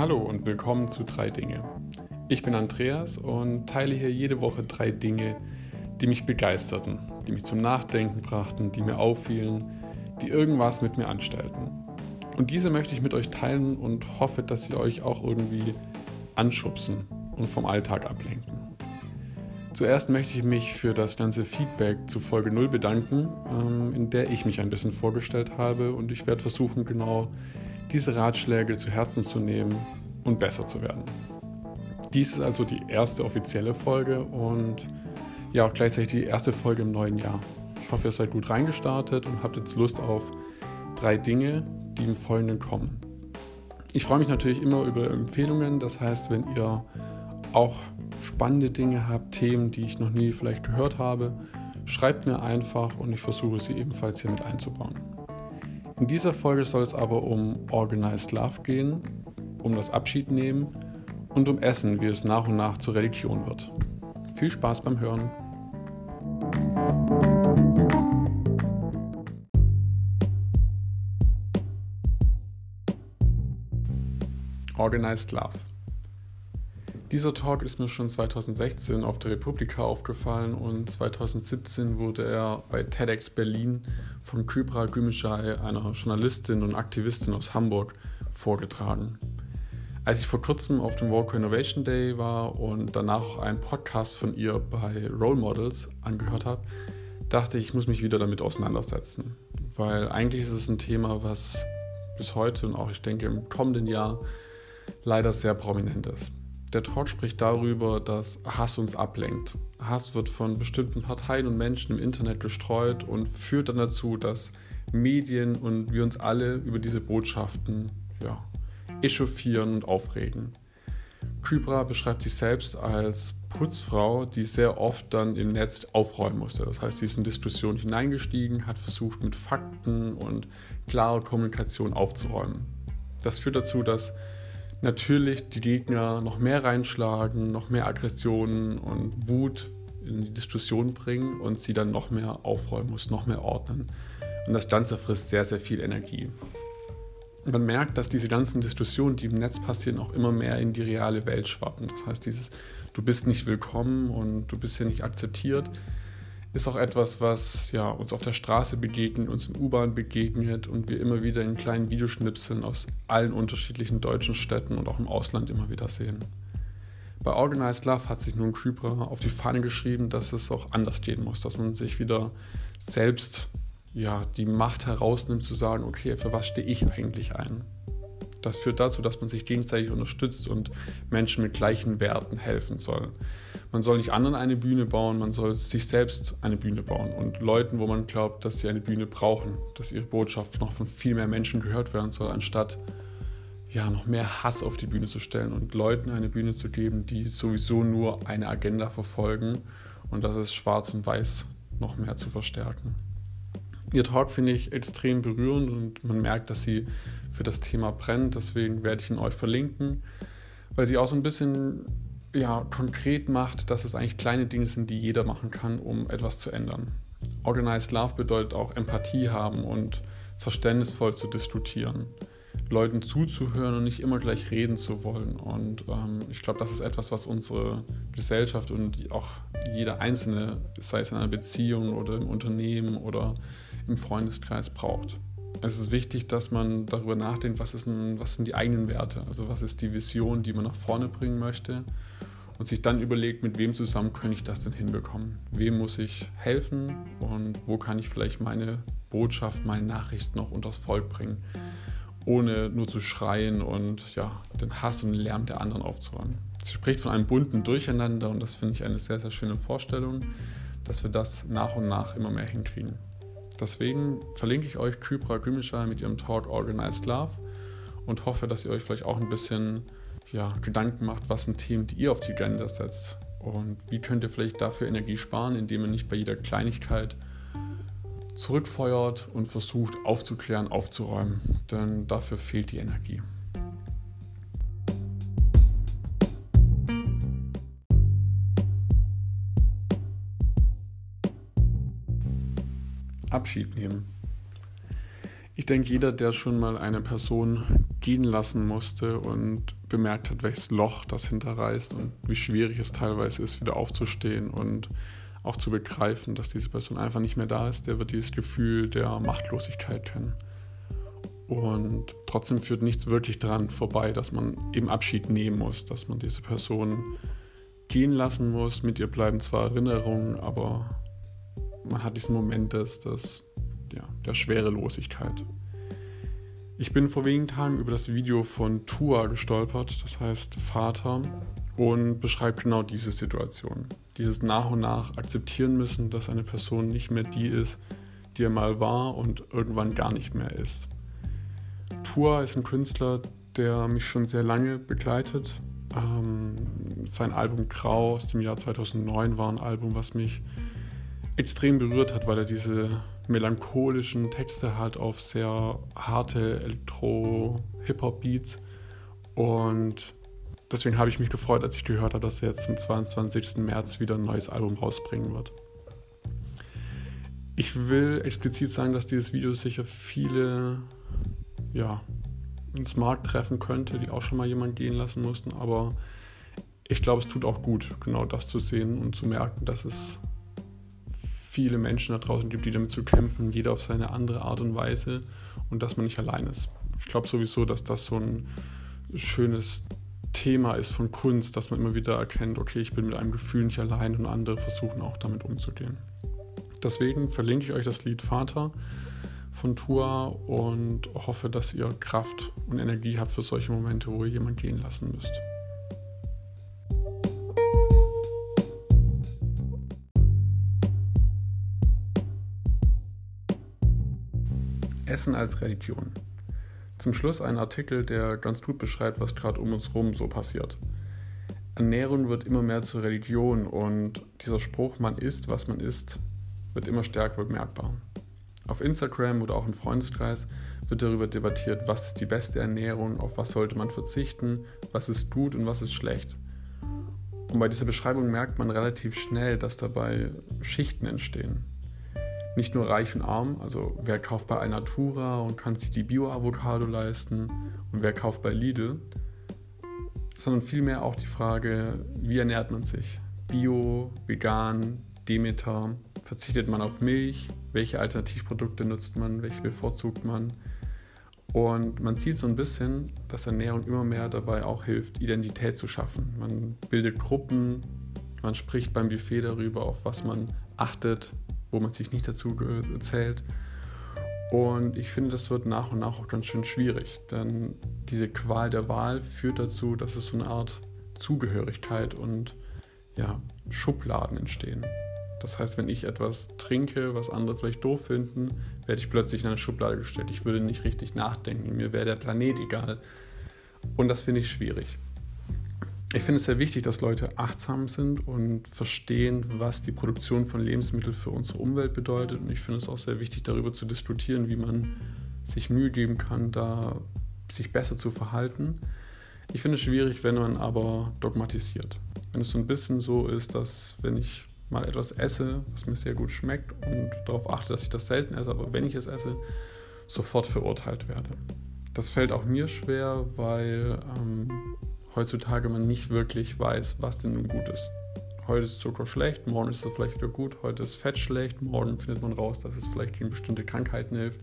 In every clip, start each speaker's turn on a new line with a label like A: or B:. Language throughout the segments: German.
A: Hallo und willkommen zu Drei Dinge. Ich bin Andreas und teile hier jede Woche drei Dinge, die mich begeisterten, die mich zum Nachdenken brachten, die mir auffielen, die irgendwas mit mir anstellten. Und diese möchte ich mit euch teilen und hoffe, dass sie euch auch irgendwie anschubsen und vom Alltag ablenken. Zuerst möchte ich mich für das ganze Feedback zu Folge 0 bedanken, ähm, in der ich mich ein bisschen vorgestellt habe und ich werde versuchen, genau diese Ratschläge zu Herzen zu nehmen und besser zu werden. Dies ist also die erste offizielle Folge und ja auch gleichzeitig die erste Folge im neuen Jahr. Ich hoffe, ihr seid gut reingestartet und habt jetzt Lust auf drei Dinge, die im Folgenden kommen. Ich freue mich natürlich immer über Empfehlungen, das heißt, wenn ihr auch spannende Dinge habt, Themen, die ich noch nie vielleicht gehört habe, schreibt mir einfach und ich versuche sie ebenfalls hier mit einzubauen. In dieser Folge soll es aber um Organized Love gehen, um das Abschiednehmen und um Essen, wie es nach und nach zur Religion wird. Viel Spaß beim Hören. Organized Love. Dieser Talk ist mir schon 2016 auf der Republika aufgefallen und 2017 wurde er bei TEDx Berlin von Kybra Gümüşay, einer Journalistin und Aktivistin aus Hamburg, vorgetragen. Als ich vor kurzem auf dem Walk Innovation Day war und danach einen Podcast von ihr bei Role Models angehört habe, dachte ich, ich muss mich wieder damit auseinandersetzen. Weil eigentlich ist es ein Thema, was bis heute und auch ich denke im kommenden Jahr leider sehr prominent ist. Der Talk spricht darüber, dass Hass uns ablenkt. Hass wird von bestimmten Parteien und Menschen im Internet gestreut und führt dann dazu, dass Medien und wir uns alle über diese Botschaften ja, echauffieren und aufregen. Kybra beschreibt sich selbst als Putzfrau, die sehr oft dann im Netz aufräumen musste. Das heißt, sie ist in Diskussionen hineingestiegen, hat versucht, mit Fakten und klarer Kommunikation aufzuräumen. Das führt dazu, dass natürlich die Gegner noch mehr reinschlagen, noch mehr Aggressionen und Wut in die Diskussion bringen und sie dann noch mehr aufräumen muss, noch mehr ordnen. Und das Ganze frisst sehr, sehr viel Energie. Man merkt, dass diese ganzen Diskussionen, die im Netz passieren, auch immer mehr in die reale Welt schwappen. Das heißt, dieses Du bist nicht willkommen und du bist hier nicht akzeptiert, ist auch etwas, was ja, uns auf der Straße begegnet, uns in U-Bahn begegnet und wir immer wieder in kleinen Videoschnipseln aus allen unterschiedlichen deutschen Städten und auch im Ausland immer wieder sehen. Bei Organized Love hat sich nun Creeper auf die Fahne geschrieben, dass es auch anders gehen muss, dass man sich wieder selbst ja, die Macht herausnimmt zu sagen, okay, für was stehe ich eigentlich ein? Das führt dazu, dass man sich gegenseitig unterstützt und Menschen mit gleichen Werten helfen soll. Man soll nicht anderen eine Bühne bauen, man soll sich selbst eine Bühne bauen und Leuten, wo man glaubt, dass sie eine Bühne brauchen, dass ihre Botschaft noch von viel mehr Menschen gehört werden soll, anstatt ja, noch mehr Hass auf die Bühne zu stellen und Leuten eine Bühne zu geben, die sowieso nur eine Agenda verfolgen und das ist schwarz und weiß noch mehr zu verstärken. Ihr Talk finde ich extrem berührend und man merkt, dass sie für das Thema brennt. Deswegen werde ich ihn euch verlinken, weil sie auch so ein bisschen ja, konkret macht, dass es eigentlich kleine Dinge sind, die jeder machen kann, um etwas zu ändern. Organized Love bedeutet auch Empathie haben und verständnisvoll zu diskutieren. Leuten zuzuhören und nicht immer gleich reden zu wollen. Und ähm, ich glaube, das ist etwas, was unsere Gesellschaft und auch jeder Einzelne, sei es in einer Beziehung oder im Unternehmen oder im Freundeskreis braucht. Es ist wichtig, dass man darüber nachdenkt, was, ist ein, was sind die eigenen Werte, also was ist die Vision, die man nach vorne bringen möchte und sich dann überlegt, mit wem zusammen kann ich das denn hinbekommen? Wem muss ich helfen und wo kann ich vielleicht meine Botschaft, meine Nachricht noch unters Volk bringen, ohne nur zu schreien und ja, den Hass und den Lärm der anderen aufzuräumen. Sie spricht von einem bunten Durcheinander und das finde ich eine sehr, sehr schöne Vorstellung, dass wir das nach und nach immer mehr hinkriegen. Deswegen verlinke ich euch Kypra Gümüşay mit ihrem Talk Organized Love und hoffe, dass ihr euch vielleicht auch ein bisschen ja, Gedanken macht, was sind Themen, die ihr auf die Agenda setzt und wie könnt ihr vielleicht dafür Energie sparen, indem ihr nicht bei jeder Kleinigkeit zurückfeuert und versucht aufzuklären, aufzuräumen, denn dafür fehlt die Energie. Abschied nehmen. Ich denke, jeder, der schon mal eine Person gehen lassen musste und bemerkt hat, welches Loch das hinterreißt und wie schwierig es teilweise ist, wieder aufzustehen und auch zu begreifen, dass diese Person einfach nicht mehr da ist, der wird dieses Gefühl der Machtlosigkeit kennen. Und trotzdem führt nichts wirklich dran vorbei, dass man eben Abschied nehmen muss, dass man diese Person gehen lassen muss. Mit ihr bleiben zwar Erinnerungen, aber man hat diesen Moment des, des, ja, der Schwerelosigkeit. Ich bin vor wenigen Tagen über das Video von Tua gestolpert, das heißt Vater, und beschreibt genau diese Situation. Dieses nach und nach akzeptieren müssen, dass eine Person nicht mehr die ist, die er mal war und irgendwann gar nicht mehr ist. Tua ist ein Künstler, der mich schon sehr lange begleitet. Ähm, sein Album Grau aus dem Jahr 2009 war ein Album, was mich extrem berührt hat, weil er diese melancholischen Texte hat auf sehr harte Elektro-Hip-Hop-Beats. Und deswegen habe ich mich gefreut, als ich gehört habe, dass er jetzt zum 22. März wieder ein neues Album rausbringen wird. Ich will explizit sagen, dass dieses Video sicher viele ja, ins Markt treffen könnte, die auch schon mal jemand gehen lassen mussten. Aber ich glaube, es tut auch gut, genau das zu sehen und zu merken, dass es viele Menschen da draußen gibt, die damit zu kämpfen, jeder auf seine andere Art und Weise und dass man nicht allein ist. Ich glaube sowieso, dass das so ein schönes Thema ist von Kunst, dass man immer wieder erkennt, okay, ich bin mit einem Gefühl nicht allein und andere versuchen auch damit umzugehen. Deswegen verlinke ich euch das Lied Vater von Tua und hoffe, dass ihr Kraft und Energie habt für solche Momente, wo ihr jemanden gehen lassen müsst. Essen als Religion. Zum Schluss ein Artikel, der ganz gut beschreibt, was gerade um uns herum so passiert. Ernährung wird immer mehr zur Religion und dieser Spruch, man isst, was man isst, wird immer stärker bemerkbar. Auf Instagram oder auch im Freundeskreis wird darüber debattiert, was ist die beste Ernährung, auf was sollte man verzichten, was ist gut und was ist schlecht. Und bei dieser Beschreibung merkt man relativ schnell, dass dabei Schichten entstehen nicht nur reich und arm, also wer kauft bei Alnatura und kann sich die Bio-Avocado leisten und wer kauft bei Lidl, sondern vielmehr auch die Frage, wie ernährt man sich? Bio, vegan, Demeter, verzichtet man auf Milch, welche Alternativprodukte nutzt man, welche bevorzugt man? Und man sieht so ein bisschen, dass Ernährung immer mehr dabei auch hilft, Identität zu schaffen. Man bildet Gruppen, man spricht beim Buffet darüber, auf was man achtet, wo man sich nicht dazu zählt. Und ich finde, das wird nach und nach auch ganz schön schwierig, denn diese Qual der Wahl führt dazu, dass es so eine Art Zugehörigkeit und ja, Schubladen entstehen. Das heißt, wenn ich etwas trinke, was andere vielleicht doof finden, werde ich plötzlich in eine Schublade gestellt. Ich würde nicht richtig nachdenken, mir wäre der Planet egal. Und das finde ich schwierig ich finde es sehr wichtig, dass Leute achtsam sind und verstehen, was die Produktion von Lebensmitteln für unsere Umwelt bedeutet. Und ich finde es auch sehr wichtig, darüber zu diskutieren, wie man sich Mühe geben kann, da sich besser zu verhalten. Ich finde es schwierig, wenn man aber dogmatisiert. Wenn es so ein bisschen so ist, dass wenn ich mal etwas esse, was mir sehr gut schmeckt und darauf achte, dass ich das selten esse, aber wenn ich es esse, sofort verurteilt werde. Das fällt auch mir schwer, weil ähm, heutzutage man nicht wirklich weiß, was denn nun gut ist. Heute ist Zucker schlecht, morgen ist es vielleicht wieder gut, heute ist Fett schlecht, morgen findet man raus, dass es vielleicht gegen bestimmte Krankheiten hilft.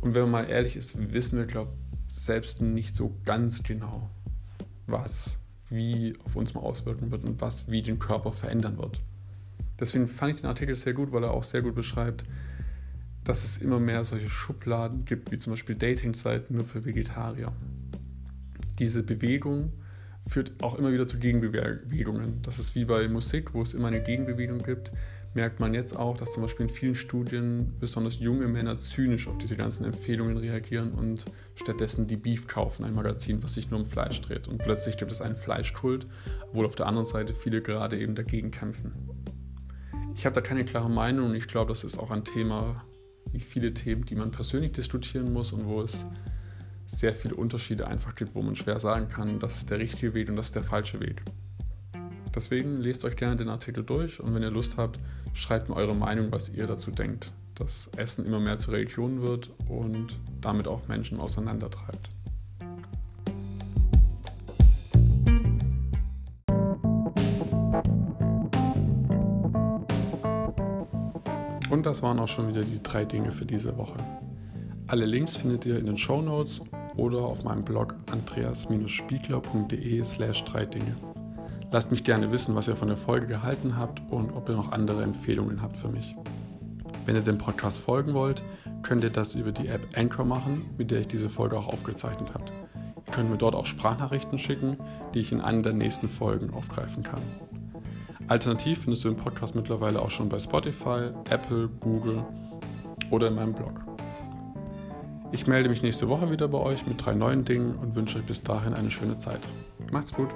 A: Und wenn man mal ehrlich ist, wissen wir, glaube ich, selbst nicht so ganz genau, was wie auf uns mal auswirken wird und was wie den Körper verändern wird. Deswegen fand ich den Artikel sehr gut, weil er auch sehr gut beschreibt, dass es immer mehr solche Schubladen gibt, wie zum Beispiel Dating-Seiten nur für Vegetarier diese Bewegung führt auch immer wieder zu Gegenbewegungen. Das ist wie bei Musik, wo es immer eine Gegenbewegung gibt, merkt man jetzt auch, dass zum Beispiel in vielen Studien besonders junge Männer zynisch auf diese ganzen Empfehlungen reagieren und stattdessen die Beef kaufen, ein Magazin, was sich nur um Fleisch dreht. Und plötzlich gibt es einen Fleischkult, obwohl auf der anderen Seite viele gerade eben dagegen kämpfen. Ich habe da keine klare Meinung und ich glaube, das ist auch ein Thema, wie viele Themen, die man persönlich diskutieren muss und wo es sehr viele Unterschiede einfach gibt, wo man schwer sagen kann, das ist der richtige Weg und das ist der falsche Weg. Deswegen lest euch gerne den Artikel durch und wenn ihr Lust habt, schreibt mir eure Meinung, was ihr dazu denkt, dass Essen immer mehr zur Religion wird und damit auch Menschen auseinandertreibt. Und das waren auch schon wieder die drei Dinge für diese Woche. Alle Links findet ihr in den Show Notes oder auf meinem Blog andreas-spiegler.de slash drei Dinge. Lasst mich gerne wissen, was ihr von der Folge gehalten habt und ob ihr noch andere Empfehlungen habt für mich. Wenn ihr dem Podcast folgen wollt, könnt ihr das über die App Anchor machen, mit der ich diese Folge auch aufgezeichnet habe. Ihr könnt mir dort auch Sprachnachrichten schicken, die ich in einer der nächsten Folgen aufgreifen kann. Alternativ findest du den Podcast mittlerweile auch schon bei Spotify, Apple, Google oder in meinem Blog. Ich melde mich nächste Woche wieder bei euch mit drei neuen Dingen und wünsche euch bis dahin eine schöne Zeit. Macht's gut!